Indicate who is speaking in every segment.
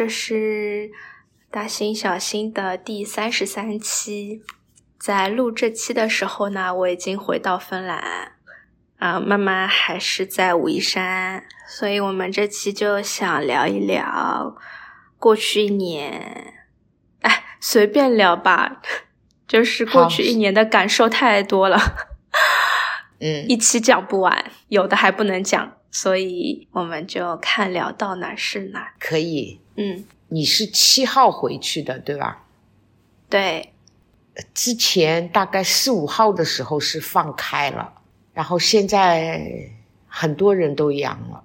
Speaker 1: 这是大新小新的第三十三期。在录这期的时候呢，我已经回到芬兰，啊，妈妈还是在武夷山，所以我们这期就想聊一聊过去一年，哎，随便聊吧，就是过去一年的感受太多了，
Speaker 2: 嗯，
Speaker 1: 一期讲不完，有的还不能讲。所以我们就看聊到哪是哪。
Speaker 2: 可以，
Speaker 1: 嗯，
Speaker 2: 你是七号回去的，对吧？
Speaker 1: 对。
Speaker 2: 之前大概四五号的时候是放开了，然后现在很多人都阳了。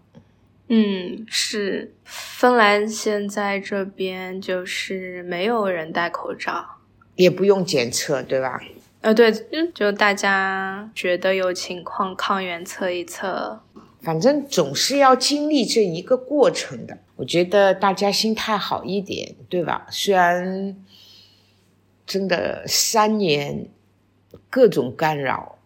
Speaker 1: 嗯，是。芬兰现在这边就是没有人戴口罩，
Speaker 2: 也不用检测，对吧？
Speaker 1: 呃，对，就大家觉得有情况，抗原测一测。
Speaker 2: 反正总是要经历这一个过程的，我觉得大家心态好一点，对吧？虽然真的三年各种干扰，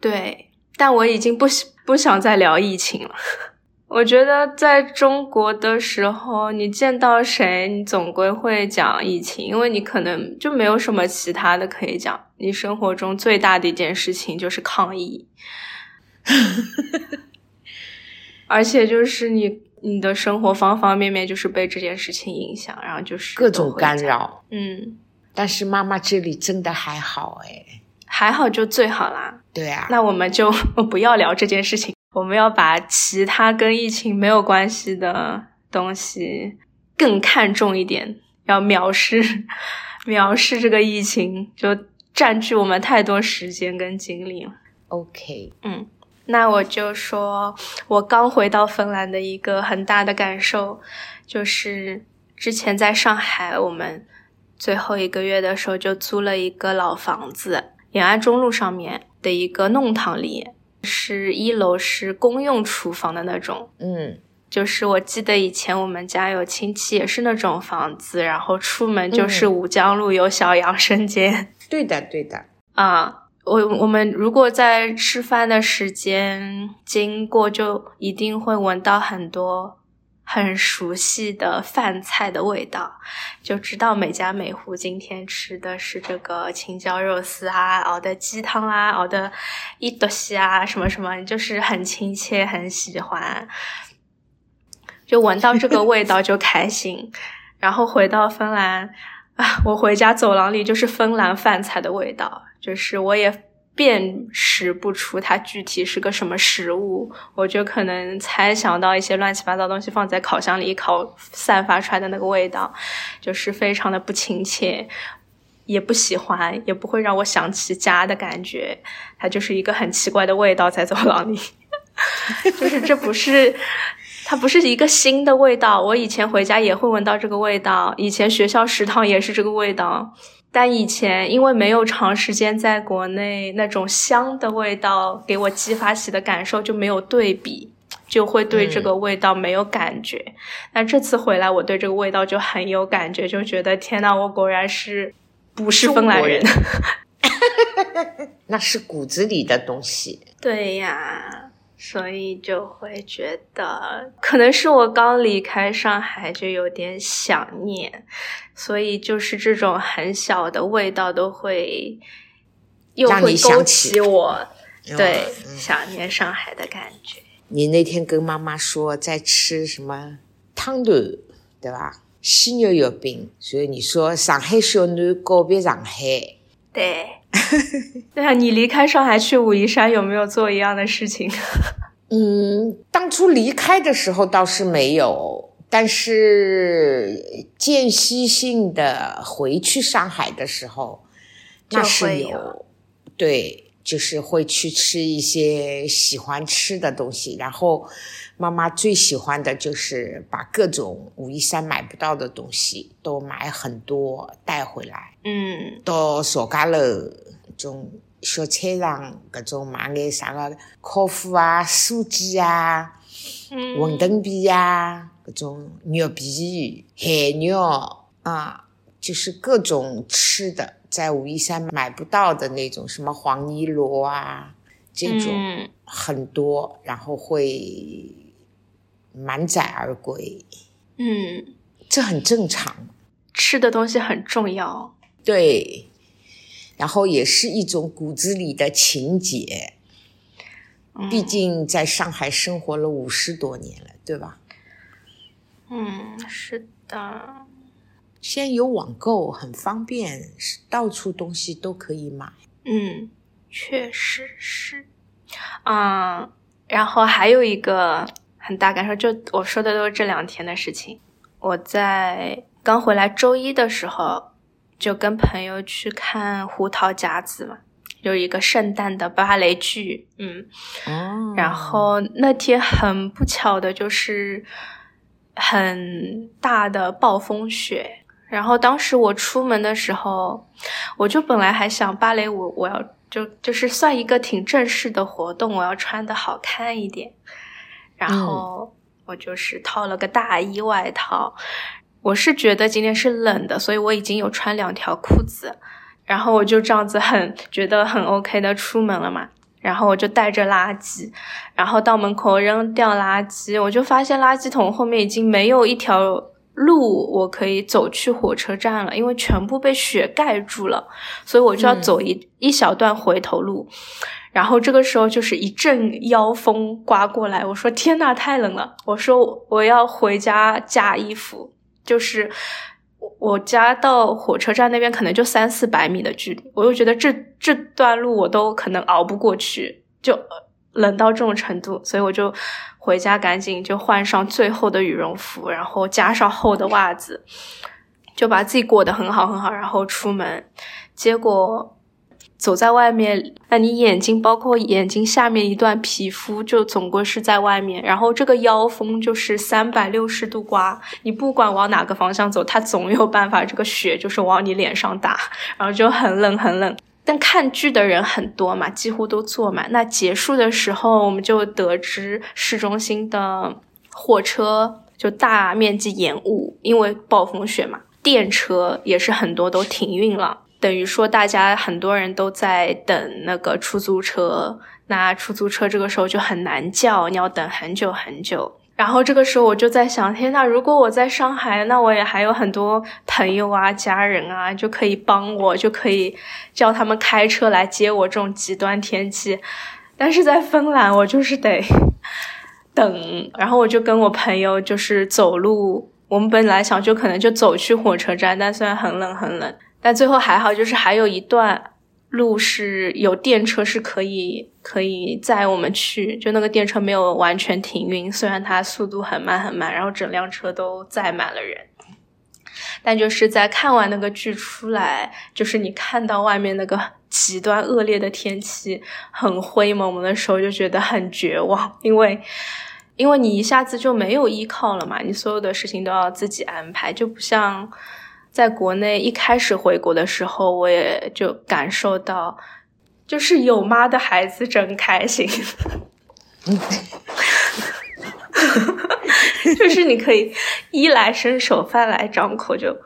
Speaker 1: 对，但我已经不不想再聊疫情了。我觉得在中国的时候，你见到谁，你总归会讲疫情，因为你可能就没有什么其他的可以讲。你生活中最大的一件事情就是抗疫。而且就是你你的生活方方面面就是被这件事情影响，然后就是
Speaker 2: 各种干扰。
Speaker 1: 嗯，
Speaker 2: 但是妈妈这里真的还好哎，
Speaker 1: 还好就最好啦。
Speaker 2: 对啊，
Speaker 1: 那我们就 不要聊这件事情，我们要把其他跟疫情没有关系的东西更看重一点，要藐视 藐视这个疫情，就占据我们太多时间跟精力了。
Speaker 2: OK，
Speaker 1: 嗯。那我就说，我刚回到芬兰的一个很大的感受，就是之前在上海，我们最后一个月的时候就租了一个老房子，延安中路上面的一个弄堂里，是一楼是公用厨房的那种。
Speaker 2: 嗯，
Speaker 1: 就是我记得以前我们家有亲戚也是那种房子，然后出门就是吴江路有小养生间。
Speaker 2: 对的，对的。
Speaker 1: 啊。我我们如果在吃饭的时间经过，就一定会闻到很多很熟悉的饭菜的味道，就知道每家每户今天吃的是这个青椒肉丝啊，熬的鸡汤啊，熬的一多西啊，什么什么，就是很亲切，很喜欢，就闻到这个味道就开心。然后回到芬兰啊，我回家走廊里就是芬兰饭菜的味道。就是我也辨识不出它具体是个什么食物，我就可能猜想到一些乱七八糟东西放在烤箱里烤，散发出来的那个味道，就是非常的不亲切，也不喜欢，也不会让我想起家的感觉。它就是一个很奇怪的味道在走廊里，就是这不是，它不是一个新的味道。我以前回家也会闻到这个味道，以前学校食堂也是这个味道。但以前因为没有长时间在国内，那种香的味道给我激发起的感受就没有对比，就会对这个味道没有感觉。但这次回来，我对这个味道就很有感觉，就觉得天呐，我果然是不是芬兰人？
Speaker 2: 那是骨子里的东西。
Speaker 1: 对呀。所以就会觉得，可能是我刚离开上海就有点想念，所以就是这种很小的味道都会又会勾起我对想念上海的感觉。
Speaker 2: 你那天跟妈妈说在吃什么汤团，对吧？西牛月饼，所以你说上海小囡告别上海。
Speaker 1: 对。对啊，你离开上海去武夷山有没有做一样的事情？
Speaker 2: 嗯，当初离开的时候倒是没有，但是间歇性的回去上海的时候，那是
Speaker 1: 有。
Speaker 2: 对，就是会去吃一些喜欢吃的东西，然后妈妈最喜欢的就是把各种武夷山买不到的东西都买很多带回来。
Speaker 1: 嗯，
Speaker 2: 到邵家楼。种小菜场，各种买点啥个烤麸啊、酥鸡啊、馄饨皮呀，各种肉皮、海肉啊，就是各种吃的，在武夷山买不到的那种，什么黄泥螺啊，这种很多，然后会满载而归。
Speaker 1: 嗯，
Speaker 2: 这很正常。
Speaker 1: 吃的东西很重要，
Speaker 2: 对，然后也是一种骨子里的情结。毕竟在上海生活了五十多年了，对吧？
Speaker 1: 嗯，是的。
Speaker 2: 现在有网购，很方便，到处东西都可以买。
Speaker 1: 嗯，确实是。嗯，然后还有一个很大感受，就我说的都是这两天的事情。我在刚回来周一的时候，就跟朋友去看《胡桃夹子》嘛，有一个圣诞的芭蕾剧。嗯，
Speaker 2: 哦。
Speaker 1: 然后那天很不巧的就是很大的暴风雪。然后当时我出门的时候，我就本来还想芭蕾舞，我要就就是算一个挺正式的活动，我要穿的好看一点。然后我就是套了个大衣外套。我是觉得今天是冷的，所以我已经有穿两条裤子。然后我就这样子很觉得很 OK 的出门了嘛。然后我就带着垃圾，然后到门口扔掉垃圾，我就发现垃圾桶后面已经没有一条。路我可以走去火车站了，因为全部被雪盖住了，所以我就要走一一小段回头路。然后这个时候就是一阵妖风刮过来，我说天呐，太冷了！我说我要回家加衣服。就是我家到火车站那边可能就三四百米的距离，我又觉得这这段路我都可能熬不过去，就冷到这种程度，所以我就。回家赶紧就换上最厚的羽绒服，然后加上厚的袜子，就把自己裹得很好很好，然后出门。结果走在外面，那你眼睛包括眼睛下面一段皮肤就总归是在外面，然后这个妖风就是三百六十度刮，你不管往哪个方向走，它总有办法，这个雪就是往你脸上打，然后就很冷很冷。但看剧的人很多嘛，几乎都坐满。那结束的时候，我们就得知市中心的火车就大面积延误，因为暴风雪嘛。电车也是很多都停运了，等于说大家很多人都在等那个出租车。那出租车这个时候就很难叫，你要等很久很久。然后这个时候我就在想，天呐，如果我在上海，那我也还有很多朋友啊、家人啊，就可以帮我，就可以叫他们开车来接我。这种极端天气，但是在芬兰，我就是得等。然后我就跟我朋友就是走路，我们本来想就可能就走去火车站，但虽然很冷很冷，但最后还好，就是还有一段。路是有电车是可以可以载我们去，就那个电车没有完全停运，虽然它速度很慢很慢，然后整辆车都载满了人，但就是在看完那个剧出来，就是你看到外面那个极端恶劣的天气，很灰蒙蒙的时候，就觉得很绝望，因为因为你一下子就没有依靠了嘛，你所有的事情都要自己安排，就不像。在国内一开始回国的时候，我也就感受到，就是有妈的孩子真开心，就是你可以衣来伸手，饭来张口，就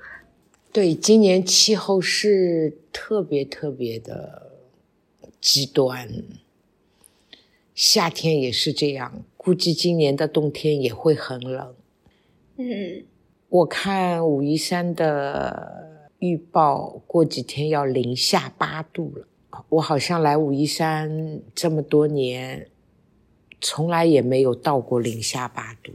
Speaker 2: 对。今年气候是特别特别的极端，夏天也是这样，估计今年的冬天也会很冷。
Speaker 1: 嗯。
Speaker 2: 我看武夷山的预报，过几天要零下八度了。我好像来武夷山这么多年，从来也没有到过零下八度。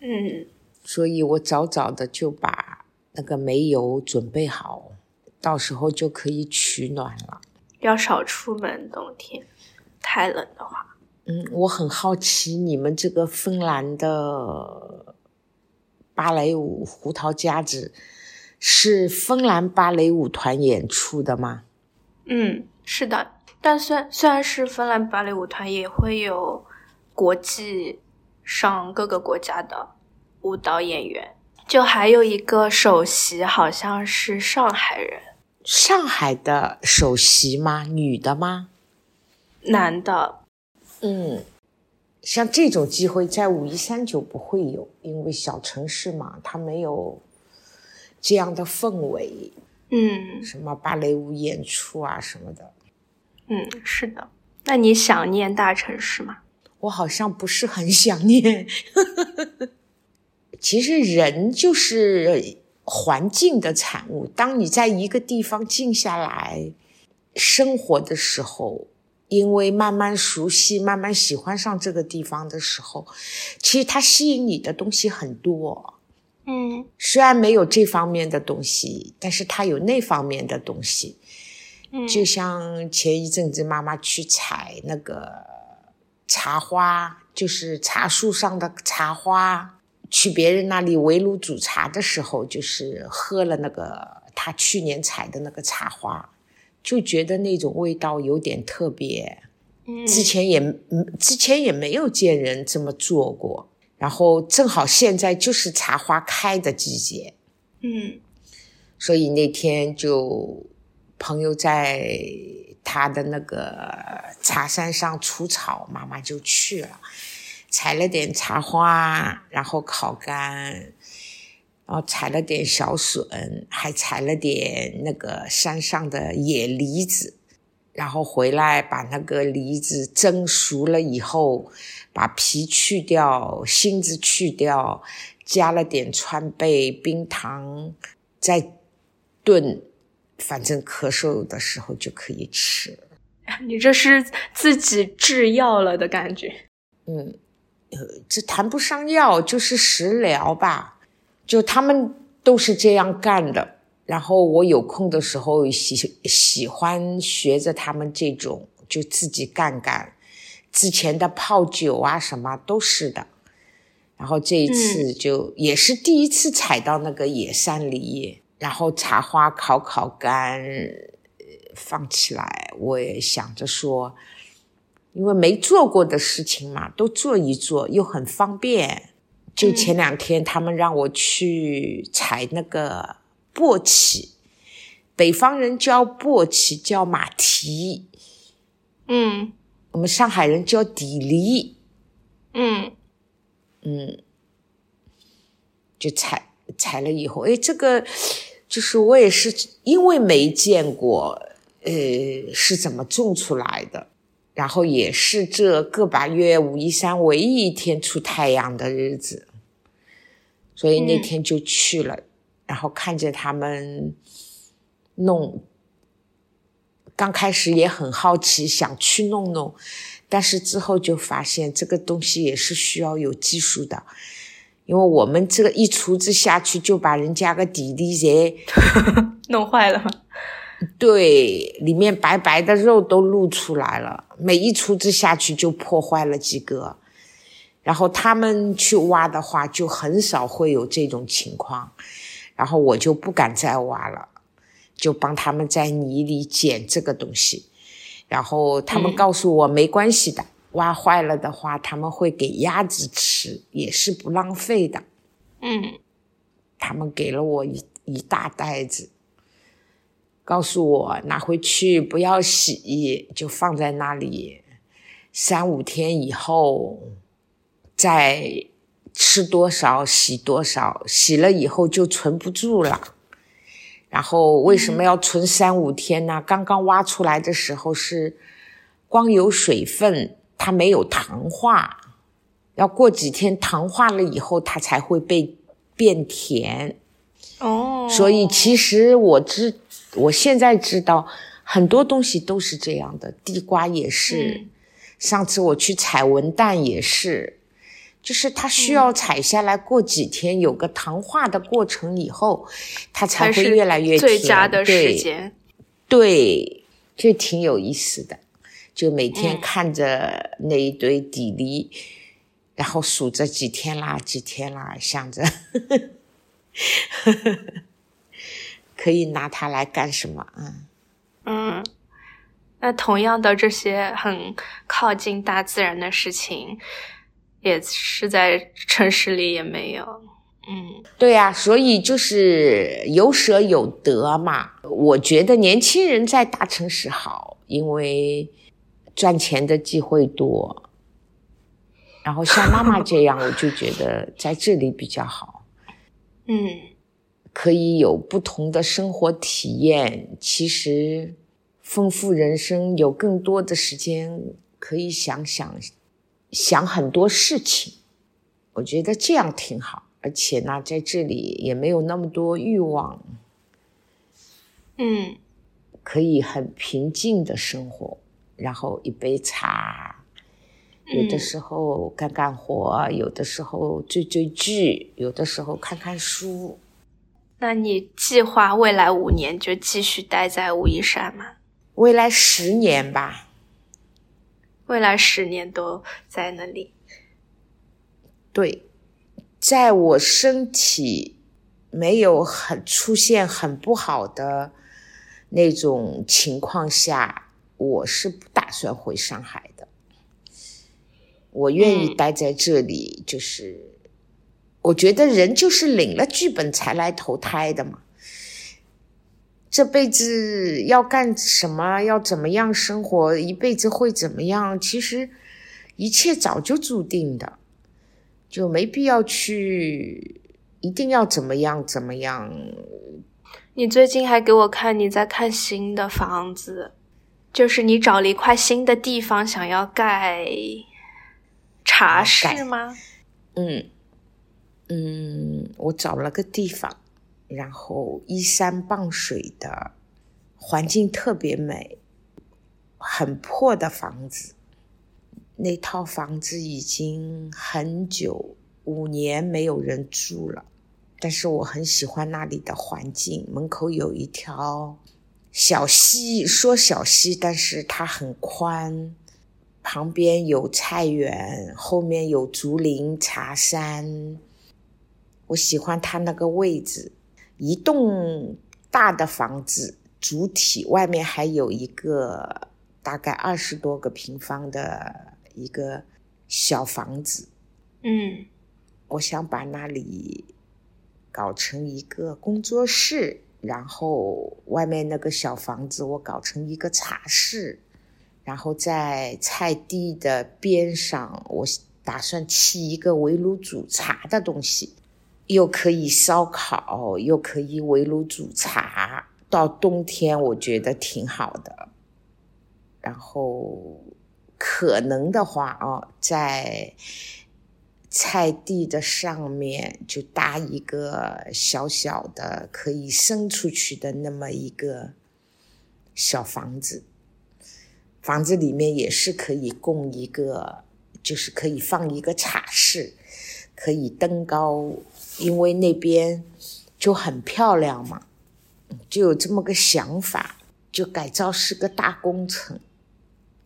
Speaker 1: 嗯，
Speaker 2: 所以我早早的就把那个煤油准备好，到时候就可以取暖了。
Speaker 1: 要少出门，冬天太冷的话。
Speaker 2: 嗯，我很好奇你们这个芬兰的。芭蕾舞《胡桃夹子》是芬兰芭蕾舞团演出的吗？
Speaker 1: 嗯，是的。但虽虽然是芬兰芭蕾舞团，也会有国际上各个国家的舞蹈演员。就还有一个首席，好像是上海人。
Speaker 2: 上海的首席吗？女的吗？
Speaker 1: 男的。
Speaker 2: 嗯。像这种机会在五一三九不会有，因为小城市嘛，它没有这样的氛围。
Speaker 1: 嗯，
Speaker 2: 什么芭蕾舞演出啊什么的。
Speaker 1: 嗯，是的。那你想念大城市吗？
Speaker 2: 我好像不是很想念。其实人就是环境的产物。当你在一个地方静下来生活的时候，因为慢慢熟悉、慢慢喜欢上这个地方的时候，其实它吸引你的东西很多。
Speaker 1: 嗯，
Speaker 2: 虽然没有这方面的东西，但是它有那方面的东西。
Speaker 1: 嗯，
Speaker 2: 就像前一阵子妈妈去采那个茶花，就是茶树上的茶花，去别人那里围炉煮茶的时候，就是喝了那个他去年采的那个茶花，就觉得那种味道有点特别。
Speaker 1: 嗯，
Speaker 2: 之前也之前也没有见人这么做过。然后正好现在就是茶花开的季节，
Speaker 1: 嗯，
Speaker 2: 所以那天就朋友在他的那个茶山上除草，妈妈就去了，采了点茶花，然后烤干，然后采了点小笋，还采了点那个山上的野梨子，然后回来把那个梨子蒸熟了以后。把皮去掉，芯子去掉，加了点川贝、冰糖，再炖，反正咳嗽的时候就可以吃。
Speaker 1: 你这是自己制药了的感觉？
Speaker 2: 嗯，呃，这谈不上药，就是食疗吧。就他们都是这样干的，然后我有空的时候喜喜欢学着他们这种，就自己干干。之前的泡酒啊，什么都是的，然后这一次就也是第一次采到那个野山梨，然后茶花烤烤干，放起来，我也想着说，因为没做过的事情嘛，都做一做，又很方便。就前两天他们让我去采那个簸箕，北方人叫簸箕，叫马蹄，
Speaker 1: 嗯。
Speaker 2: 我们上海人叫地梨，
Speaker 1: 嗯
Speaker 2: 嗯，就采采了以后，哎，这个就是我也是因为没见过，呃，是怎么种出来的，然后也是这个把月武夷山唯一一天出太阳的日子，所以那天就去了，然后看见他们弄。刚开始也很好奇，想去弄弄，但是之后就发现这个东西也是需要有技术的，因为我们这个一厨子下去就把人家个地里在
Speaker 1: 弄坏了？
Speaker 2: 对，里面白白的肉都露出来了，每一厨子下去就破坏了几个，然后他们去挖的话就很少会有这种情况，然后我就不敢再挖了。就帮他们在泥里捡这个东西，然后他们告诉我没关系的，挖坏了的话他们会给鸭子吃，也是不浪费的。
Speaker 1: 嗯，
Speaker 2: 他们给了我一一大袋子，告诉我拿回去不要洗，就放在那里，三五天以后再吃多少洗多少，洗了以后就存不住了。然后为什么要存三五天呢？刚刚挖出来的时候是光有水分，它没有糖化，要过几天糖化了以后，它才会被变甜。
Speaker 1: 哦，
Speaker 2: 所以其实我知，我现在知道很多东西都是这样的，地瓜也是，上次我去采文旦也是。就是它需要采下来，过几天有个糖化的过程以后，它才会越来越甜。
Speaker 1: 最佳的时间，
Speaker 2: 对，就挺有意思的。就每天看着那一堆底梨，然后数着几天啦，几天啦，想着 可以拿它来干什么？
Speaker 1: 嗯嗯，那同样的这些很靠近大自然的事情。也是在城市里也没有，嗯，
Speaker 2: 对呀，所以就是有舍有得嘛。我觉得年轻人在大城市好，因为赚钱的机会多。然后像妈妈这样，我就觉得在这里比较好，
Speaker 1: 嗯，
Speaker 2: 可以有不同的生活体验，其实丰富人生，有更多的时间可以想想。想很多事情，我觉得这样挺好。而且呢，在这里也没有那么多欲望，
Speaker 1: 嗯，
Speaker 2: 可以很平静的生活，然后一杯茶，有的时候干干活，有的时候追追剧，有的时候看看书。
Speaker 1: 那你计划未来五年就继续待在武夷山吗？
Speaker 2: 未来十年吧。
Speaker 1: 未来十年都在那里。
Speaker 2: 对，在我身体没有很出现很不好的那种情况下，我是不打算回上海的。我愿意待在这里，就是我觉得人就是领了剧本才来投胎的嘛。这辈子要干什么？要怎么样生活？一辈子会怎么样？其实一切早就注定的，就没必要去一定要怎么样怎么样。
Speaker 1: 你最近还给我看你在看新的房子，就是你找了一块新的地方，想要盖茶室吗？
Speaker 2: 嗯嗯，我找了个地方。然后依山傍水的环境特别美，很破的房子。那套房子已经很久五年没有人住了，但是我很喜欢那里的环境。门口有一条小溪，说小溪，但是它很宽。旁边有菜园，后面有竹林茶山。我喜欢它那个位置。一栋大的房子，主体外面还有一个大概二十多个平方的一个小房子。
Speaker 1: 嗯，
Speaker 2: 我想把那里搞成一个工作室，然后外面那个小房子我搞成一个茶室，然后在菜地的边上，我打算砌一个围炉煮茶的东西。又可以烧烤，又可以围炉煮茶，到冬天我觉得挺好的。然后可能的话啊，在菜地的上面就搭一个小小的可以伸出去的那么一个小房子，房子里面也是可以供一个，就是可以放一个茶室，可以登高。因为那边就很漂亮嘛，就有这么个想法，就改造是个大工程。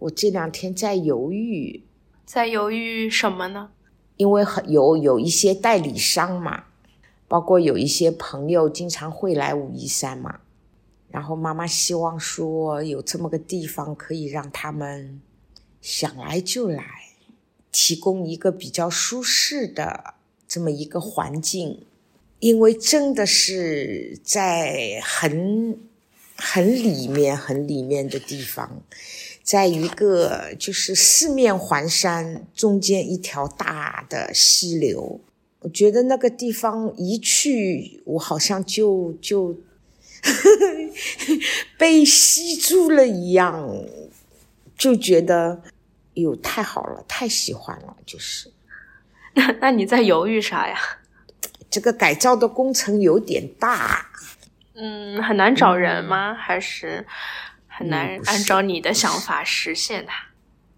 Speaker 2: 我这两天在犹豫，
Speaker 1: 在犹豫什么呢？
Speaker 2: 因为很有有一些代理商嘛，包括有一些朋友经常会来武夷山嘛，然后妈妈希望说有这么个地方可以让他们想来就来，提供一个比较舒适的。这么一个环境，因为真的是在很很里面、很里面的地方，在一个就是四面环山，中间一条大的溪流。我觉得那个地方一去，我好像就就 被吸住了一样，就觉得哟太好了，太喜欢了，就是。
Speaker 1: 那那你在犹豫啥呀？
Speaker 2: 这个改造的工程有点大，
Speaker 1: 嗯，很难找人吗？还是很难按照你的想法实现它？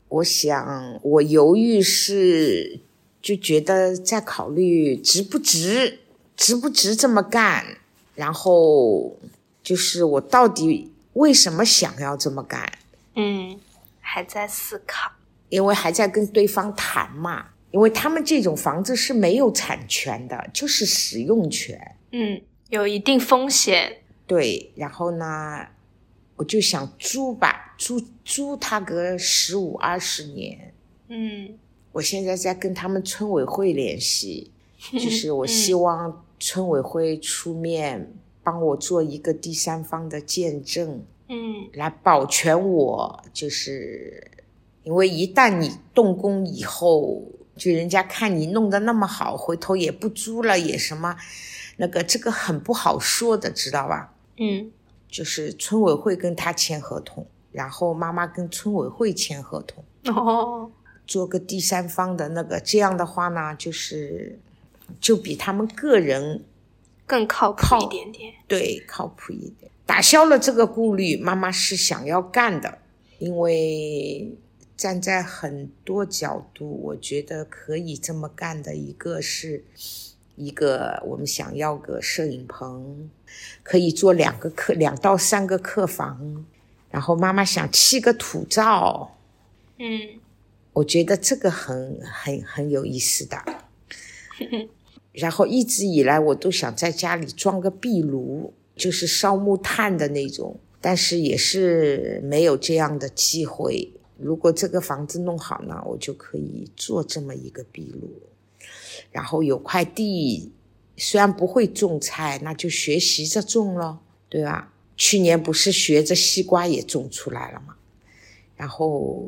Speaker 2: 我想，我犹豫是就觉得在考虑值不值，值不值这么干，然后就是我到底为什么想要这么干？
Speaker 1: 嗯，还在思考，
Speaker 2: 因为还在跟对方谈嘛。因为他们这种房子是没有产权的，就是使用权。
Speaker 1: 嗯，有一定风险。
Speaker 2: 对，然后呢，我就想租吧，租租它个十五二十年。
Speaker 1: 嗯，
Speaker 2: 我现在在跟他们村委会联系，就是我希望村委会出面帮我做一个第三方的见证。
Speaker 1: 嗯，
Speaker 2: 来保全我，就是因为一旦你动工以后。就人家看你弄得那么好，回头也不租了，也什么，那个这个很不好说的，知道吧？
Speaker 1: 嗯，
Speaker 2: 就是村委会跟他签合同，然后妈妈跟村委会签合同，
Speaker 1: 哦，
Speaker 2: 做个第三方的那个，这样的话呢，就是就比他们个人
Speaker 1: 更靠谱一点点。
Speaker 2: 对，靠谱一点。打消了这个顾虑，妈妈是想要干的，因为站在很多角度，我觉得可以这么干的。一个是，一个我们想要个摄影棚，可以做两个客，两到三个客房，然后妈妈想砌个土灶，
Speaker 1: 嗯，
Speaker 2: 我觉得这个很很很有意思的。然后一直以来，我都想在家里装个壁炉。就是烧木炭的那种，但是也是没有这样的机会。如果这个房子弄好呢，我就可以做这么一个壁炉，然后有块地，虽然不会种菜，那就学习着种咯，对吧？去年不是学着西瓜也种出来了嘛？然后。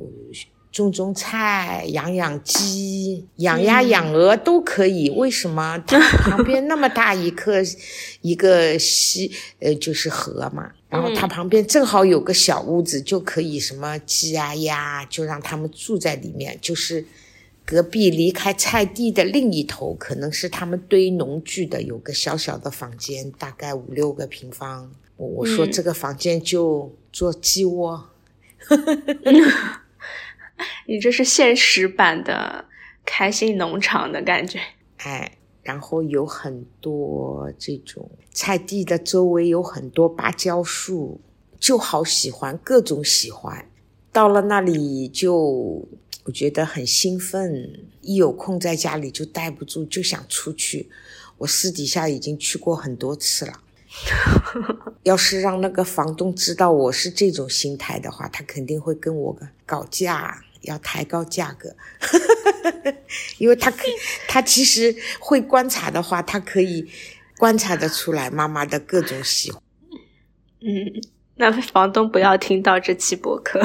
Speaker 2: 种种菜，养养鸡，养鸭养鹅都可以。为什么？它旁边那么大一个一个溪，呃，就是河嘛。然后它旁边正好有个小屋子，就可以什么鸡啊鸭，就让他们住在里面。就是隔壁离开菜地的另一头，可能是他们堆农具的，有个小小的房间，大概五六个平方。我我说这个房间就做鸡窝。
Speaker 1: 你这是现实版的开心农场的感觉，
Speaker 2: 哎，然后有很多这种菜地的周围有很多芭蕉树，就好喜欢，各种喜欢。到了那里就我觉得很兴奋，一有空在家里就待不住，就想出去。我私底下已经去过很多次了。要是让那个房东知道我是这种心态的话，他肯定会跟我搞价。要抬高价格，因为他可，他其实会观察的话，他可以观察得出来妈妈的各种喜欢。
Speaker 1: 嗯，那房东不要听到这期博客。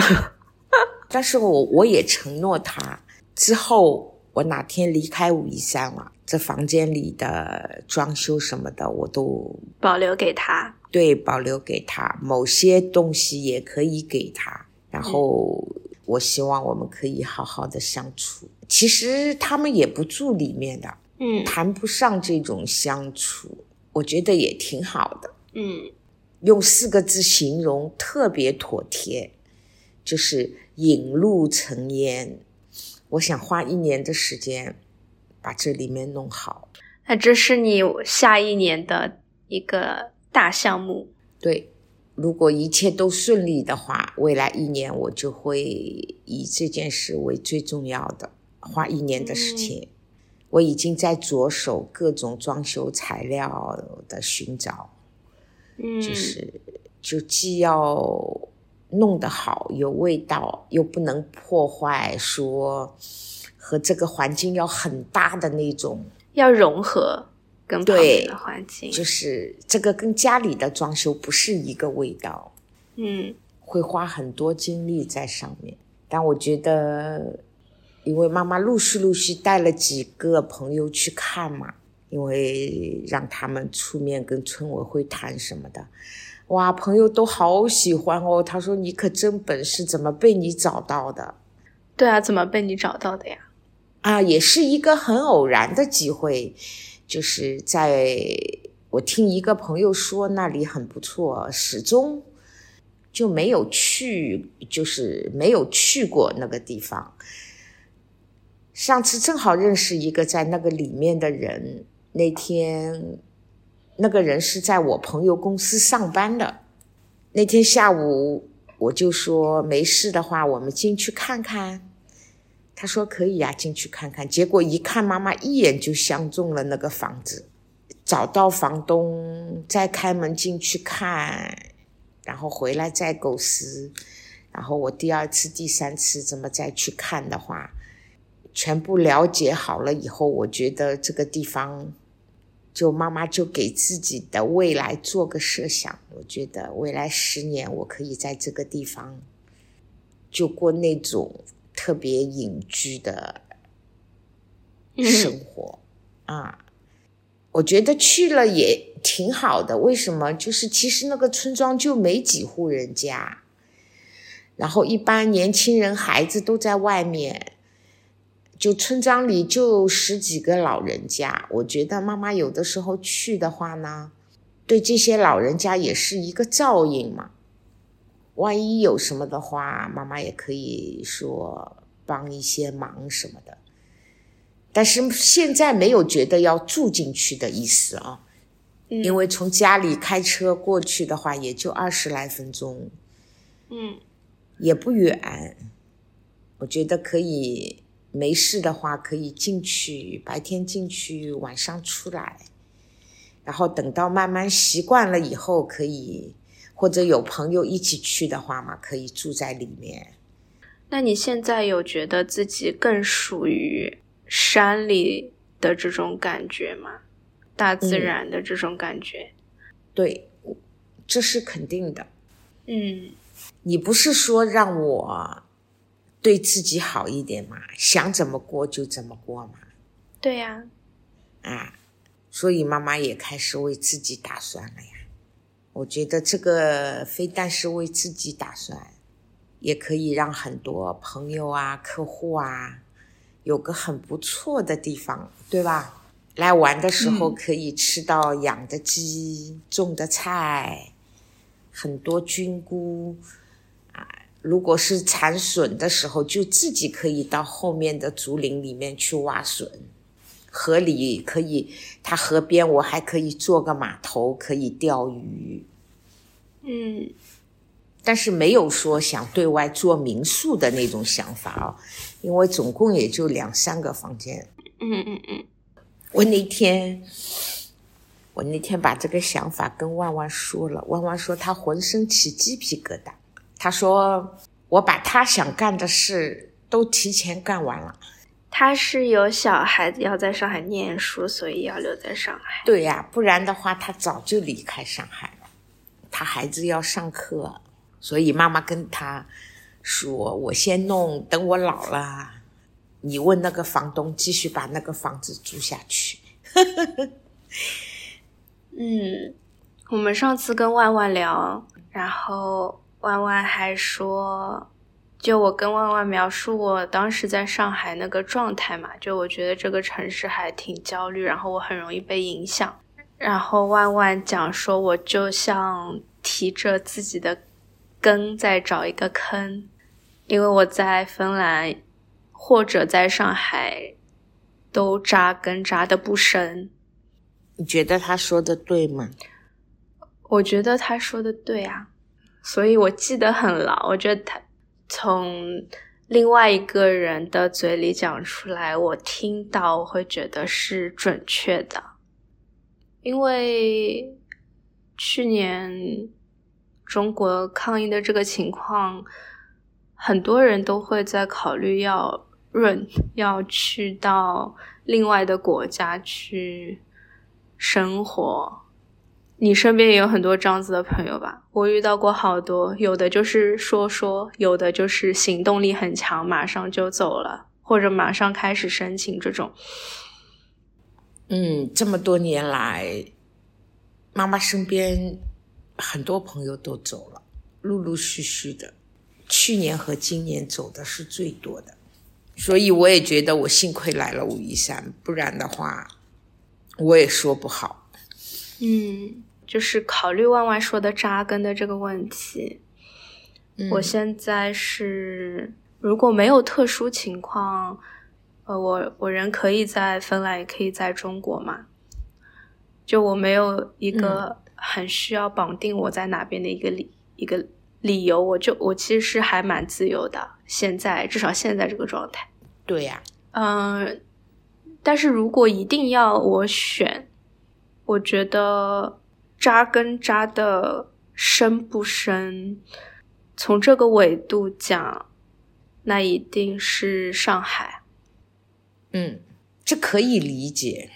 Speaker 2: 但是我我也承诺他，之后我哪天离开武夷山了，这房间里的装修什么的，我都
Speaker 1: 保留给他。
Speaker 2: 对，保留给他，某些东西也可以给他，然后。我希望我们可以好好的相处。其实他们也不住里面的，
Speaker 1: 嗯，
Speaker 2: 谈不上这种相处，我觉得也挺好的。
Speaker 1: 嗯，
Speaker 2: 用四个字形容特别妥帖，就是引路成烟。我想花一年的时间把这里面弄好。
Speaker 1: 那这是你下一年的一个大项目。
Speaker 2: 对。如果一切都顺利的话，未来一年我就会以这件事为最重要的，花一年的时间。我已经在着手各种装修材料的寻找，
Speaker 1: 嗯，
Speaker 2: 就是就既要弄得好有味道，又不能破坏，说和这个环境要很搭的那种，
Speaker 1: 要融合。跟旁边的环境，
Speaker 2: 就是这个跟家里的装修不是一个味道，
Speaker 1: 嗯，
Speaker 2: 会花很多精力在上面。但我觉得，因为妈妈陆续陆续带了几个朋友去看嘛，因为让他们出面跟村委会谈什么的，哇，朋友都好喜欢哦。他说：“你可真本事，怎么被你找到的？”
Speaker 1: 对啊，怎么被你找到的呀？
Speaker 2: 啊，也是一个很偶然的机会。就是在我听一个朋友说那里很不错，始终就没有去，就是没有去过那个地方。上次正好认识一个在那个里面的人，那天那个人是在我朋友公司上班的。那天下午我就说没事的话，我们进去看看。他说可以呀，进去看看。结果一看，妈妈一眼就相中了那个房子，找到房东，再开门进去看，然后回来再构思。然后我第二次、第三次怎么再去看的话，全部了解好了以后，我觉得这个地方，就妈妈就给自己的未来做个设想。我觉得未来十年，我可以在这个地方，就过那种。特别隐居的生活啊，我觉得去了也挺好的。为什么？就是其实那个村庄就没几户人家，然后一般年轻人孩子都在外面，就村庄里就十几个老人家，我觉得妈妈有的时候去的话呢，对这些老人家也是一个照应嘛。万一有什么的话，妈妈也可以说帮一些忙什么的。但是现在没有觉得要住进去的意思啊，因为从家里开车过去的话，也就二十来分钟，
Speaker 1: 嗯，
Speaker 2: 也不远。我觉得可以。没事的话，可以进去，白天进去，晚上出来，然后等到慢慢习惯了以后，可以或者有朋友一起去的话嘛，可以住在里面。
Speaker 1: 那你现在有觉得自己更属于山里的这种感觉吗？大自然的这种感觉？
Speaker 2: 对，这是肯定的。
Speaker 1: 嗯，
Speaker 2: 你不是说让我。对自己好一点嘛，想怎么过就怎么过嘛。
Speaker 1: 对呀，
Speaker 2: 啊，所以妈妈也开始为自己打算了呀。我觉得这个非但是为自己打算，也可以让很多朋友啊、客户啊有个很不错的地方，对吧？来玩的时候可以吃到养的鸡、种的菜，很多菌菇啊。如果是产笋的时候，就自己可以到后面的竹林里面去挖笋。河里可以，它河边我还可以做个码头，可以钓鱼。
Speaker 1: 嗯，
Speaker 2: 但是没有说想对外做民宿的那种想法哦，因为总共也就两三个房间。
Speaker 1: 嗯嗯嗯。
Speaker 2: 我那天，我那天把这个想法跟万万说了，万万说他浑身起鸡皮疙瘩。他说：“我把他想干的事都提前干完了。
Speaker 1: 他是有小孩子要在上海念书，所以要留在上海。
Speaker 2: 对呀，不然的话他早就离开上海了。他孩子要上课，所以妈妈跟他说：‘我先弄，等我老了，你问那个房东继续把那个房子租下去。’
Speaker 1: 嗯，我们上次跟万万聊，然后。”万万还说，就我跟万万描述我当时在上海那个状态嘛，就我觉得这个城市还挺焦虑，然后我很容易被影响。然后万万讲说，我就像提着自己的根在找一个坑，因为我在芬兰或者在上海都扎根扎的不深。
Speaker 2: 你觉得他说的对吗？
Speaker 1: 我觉得他说的对啊。所以我记得很牢，我觉得他从另外一个人的嘴里讲出来，我听到我会觉得是准确的，因为去年中国抗疫的这个情况，很多人都会在考虑要润，要去到另外的国家去生活。你身边也有很多这样子的朋友吧？我遇到过好多，有的就是说说，有的就是行动力很强，马上就走了，或者马上开始申请这种。
Speaker 2: 嗯，这么多年来，妈妈身边很多朋友都走了，陆陆续续的，去年和今年走的是最多的，所以我也觉得我幸亏来了武夷山，不然的话，我也说不好。
Speaker 1: 嗯。就是考虑万万说的扎根的这个问题，我现在是如果没有特殊情况，呃，我我人可以在芬兰，也可以在中国嘛。就我没有一个很需要绑定我在哪边的一个理一个理由，我就我其实是还蛮自由的。现在至少现在这个状态，
Speaker 2: 对呀，
Speaker 1: 嗯，但是如果一定要我选，我觉得。扎根扎的深不深？从这个维度讲，那一定是上海。
Speaker 2: 嗯，这可以理解。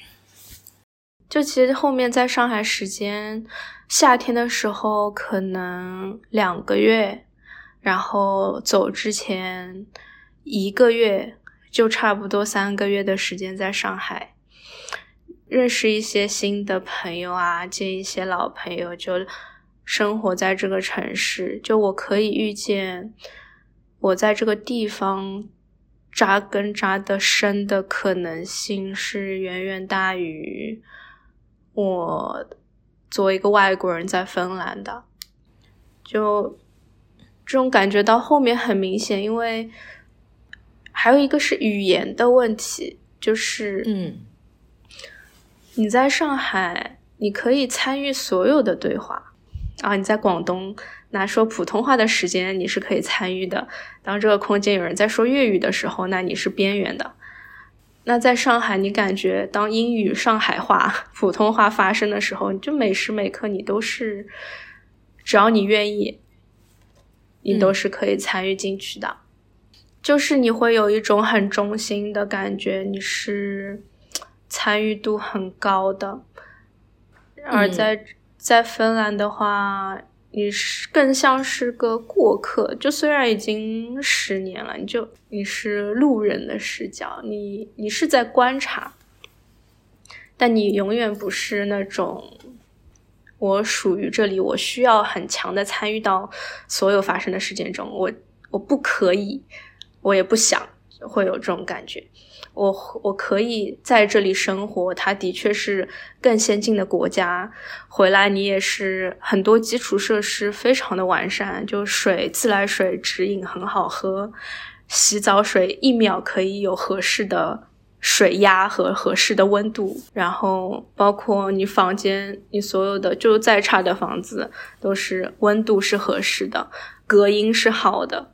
Speaker 1: 就其实后面在上海时间，夏天的时候可能两个月，然后走之前一个月，就差不多三个月的时间在上海。认识一些新的朋友啊，见一些老朋友，就生活在这个城市。就我可以预见，我在这个地方扎根扎的深的可能性是远远大于我作为一个外国人在芬兰的。就这种感觉到后面很明显，因为还有一个是语言的问题，就是
Speaker 2: 嗯，
Speaker 1: 你在上海你可以参与所有的对话啊，你在广东那说普通话的时间你是可以参与的。当这个空间有人在说粤语的时候，那你是边缘的。那在上海，你感觉当英语、上海话、普通话发生的时候，你就每时每刻你都是。只要你愿意，你都是可以参与进去的。就是你会有一种很中心的感觉，你是参与度很高的。而在在芬兰的话，你是更像是个过客。就虽然已经十年了，你就你是路人的视角，你你是在观察，但你永远不是那种。我属于这里，我需要很强的参与到所有发生的事件中。我我不可以，我也不想会有这种感觉。我我可以在这里生活，它的确是更先进的国家。回来你也是很多基础设施非常的完善，就水自来水直饮很好喝，洗澡水一秒可以有合适的。水压和合适的温度，然后包括你房间，你所有的就再差的房子都是温度是合适的，隔音是好的。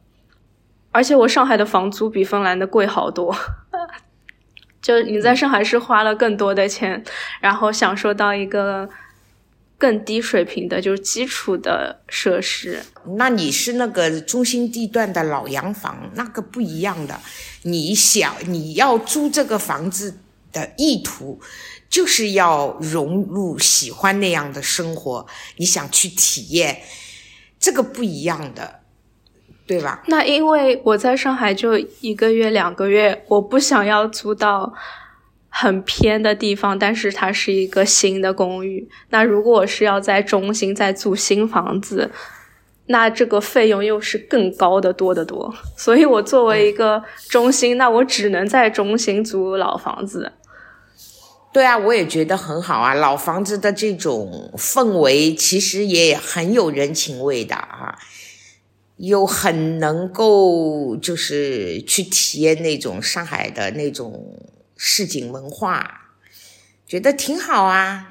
Speaker 1: 而且我上海的房租比芬兰的贵好多，就你在上海是花了更多的钱，然后享受到一个。更低水平的，就是基础的设施。
Speaker 2: 那你是那个中心地段的老洋房，那个不一样的。你想你要租这个房子的意图，就是要融入喜欢那样的生活，你想去体验，这个不一样的，对吧？
Speaker 1: 那因为我在上海就一个月两个月，我不想要租到。很偏的地方，但是它是一个新的公寓。那如果我是要在中心再租新房子，那这个费用又是更高的多得多。所以我作为一个中心，那我只能在中心租老房子。
Speaker 2: 对啊，我也觉得很好啊。老房子的这种氛围其实也很有人情味的啊，又很能够就是去体验那种上海的那种。市井文化，觉得挺好啊，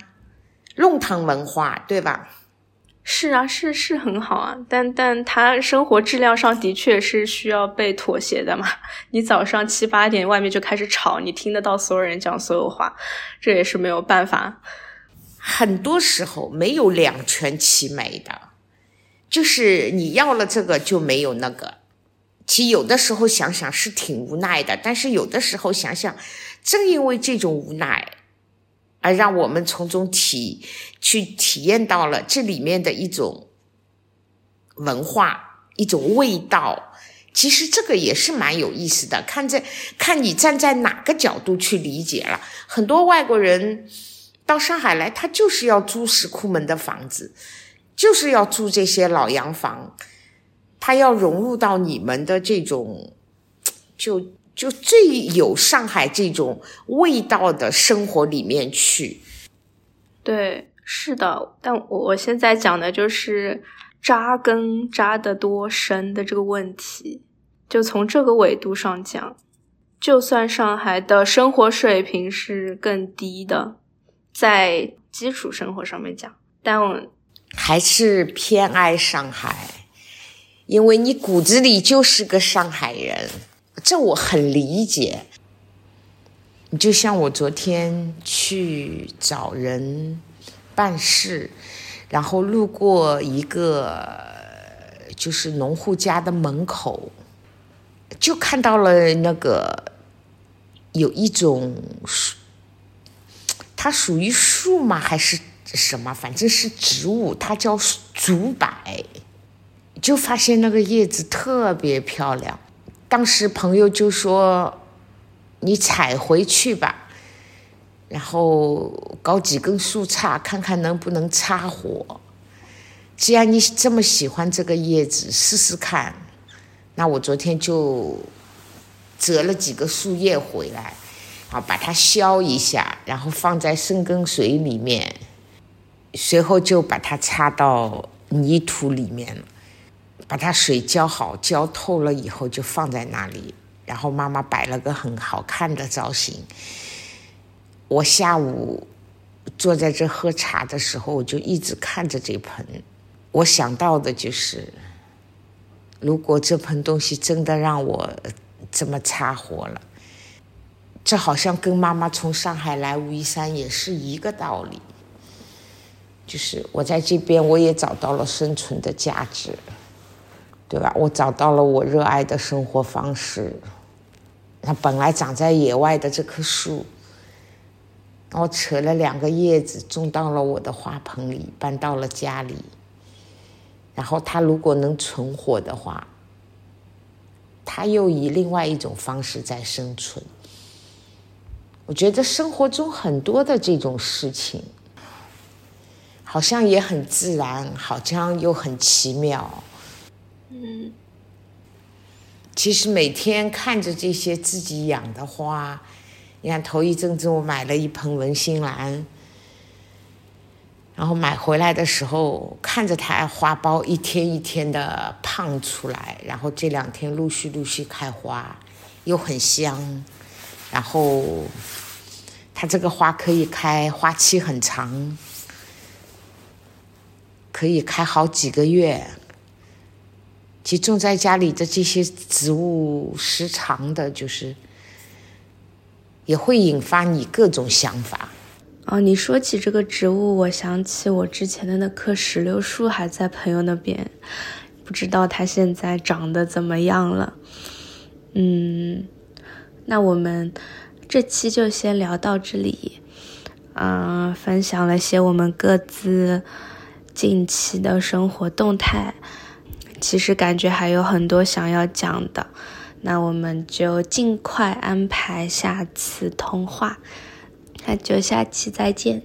Speaker 2: 弄堂文化，对吧？
Speaker 1: 是啊，是是很好啊，但但他生活质量上的确是需要被妥协的嘛。你早上七八点外面就开始吵，你听得到所有人讲所有话，这也是没有办法。
Speaker 2: 很多时候没有两全其美的，就是你要了这个就没有那个。其实有的时候想想是挺无奈的，但是有的时候想想。正因为这种无奈，而让我们从中体去体验到了这里面的一种文化、一种味道。其实这个也是蛮有意思的，看在看你站在哪个角度去理解了。很多外国人到上海来，他就是要租石库门的房子，就是要住这些老洋房，他要融入到你们的这种 就。就最有上海这种味道的生活里面去，
Speaker 1: 对，是的。但我我现在讲的就是扎根扎得多深的这个问题。就从这个维度上讲，就算上海的生活水平是更低的，在基础生活上面讲，但我
Speaker 2: 还是偏爱上海，因为你骨子里就是个上海人。这我很理解。你就像我昨天去找人办事，然后路过一个就是农户家的门口，就看到了那个有一种树，它属于树吗？还是什么？反正是植物，它叫竹柏。就发现那个叶子特别漂亮。当时朋友就说：“你采回去吧，然后搞几根树杈，看看能不能插火。既然你这么喜欢这个叶子，试试看。”那我昨天就折了几个树叶回来，啊，把它削一下，然后放在生根水里面，随后就把它插到泥土里面，把它水浇好、浇透了以后就放在那里，然后妈妈摆了个很好看的造型。我下午坐在这喝茶的时候，我就一直看着这盆，我想到的就是，如果这盆东西真的让我这么插活了，这好像跟妈妈从上海来武夷山也是一个道理，就是我在这边我也找到了生存的价值，对吧？我找到了我热爱的生活方式，那本来长在野外的这棵树。我扯了两个叶子，种到了我的花盆里，搬到了家里。然后它如果能存活的话，它又以另外一种方式在生存。我觉得生活中很多的这种事情，好像也很自然，好像又很奇妙。嗯，其实每天看着这些自己养的花。你看，头一阵子我买了一盆文心兰，然后买回来的时候，看着它花苞一天一天的胖出来，然后这两天陆续陆续开花，又很香，然后它这个花可以开，花期很长，可以开好几个月。其实在家里的这些植物，时常的就是。也会引发你各种想法。
Speaker 1: 哦，你说起这个植物，我想起我之前的那棵石榴树还在朋友那边，不知道它现在长得怎么样了。嗯，那我们这期就先聊到这里。嗯，分享了些我们各自近期的生活动态，其实感觉还有很多想要讲的。那我们就尽快安排下次通话，那就下期再见。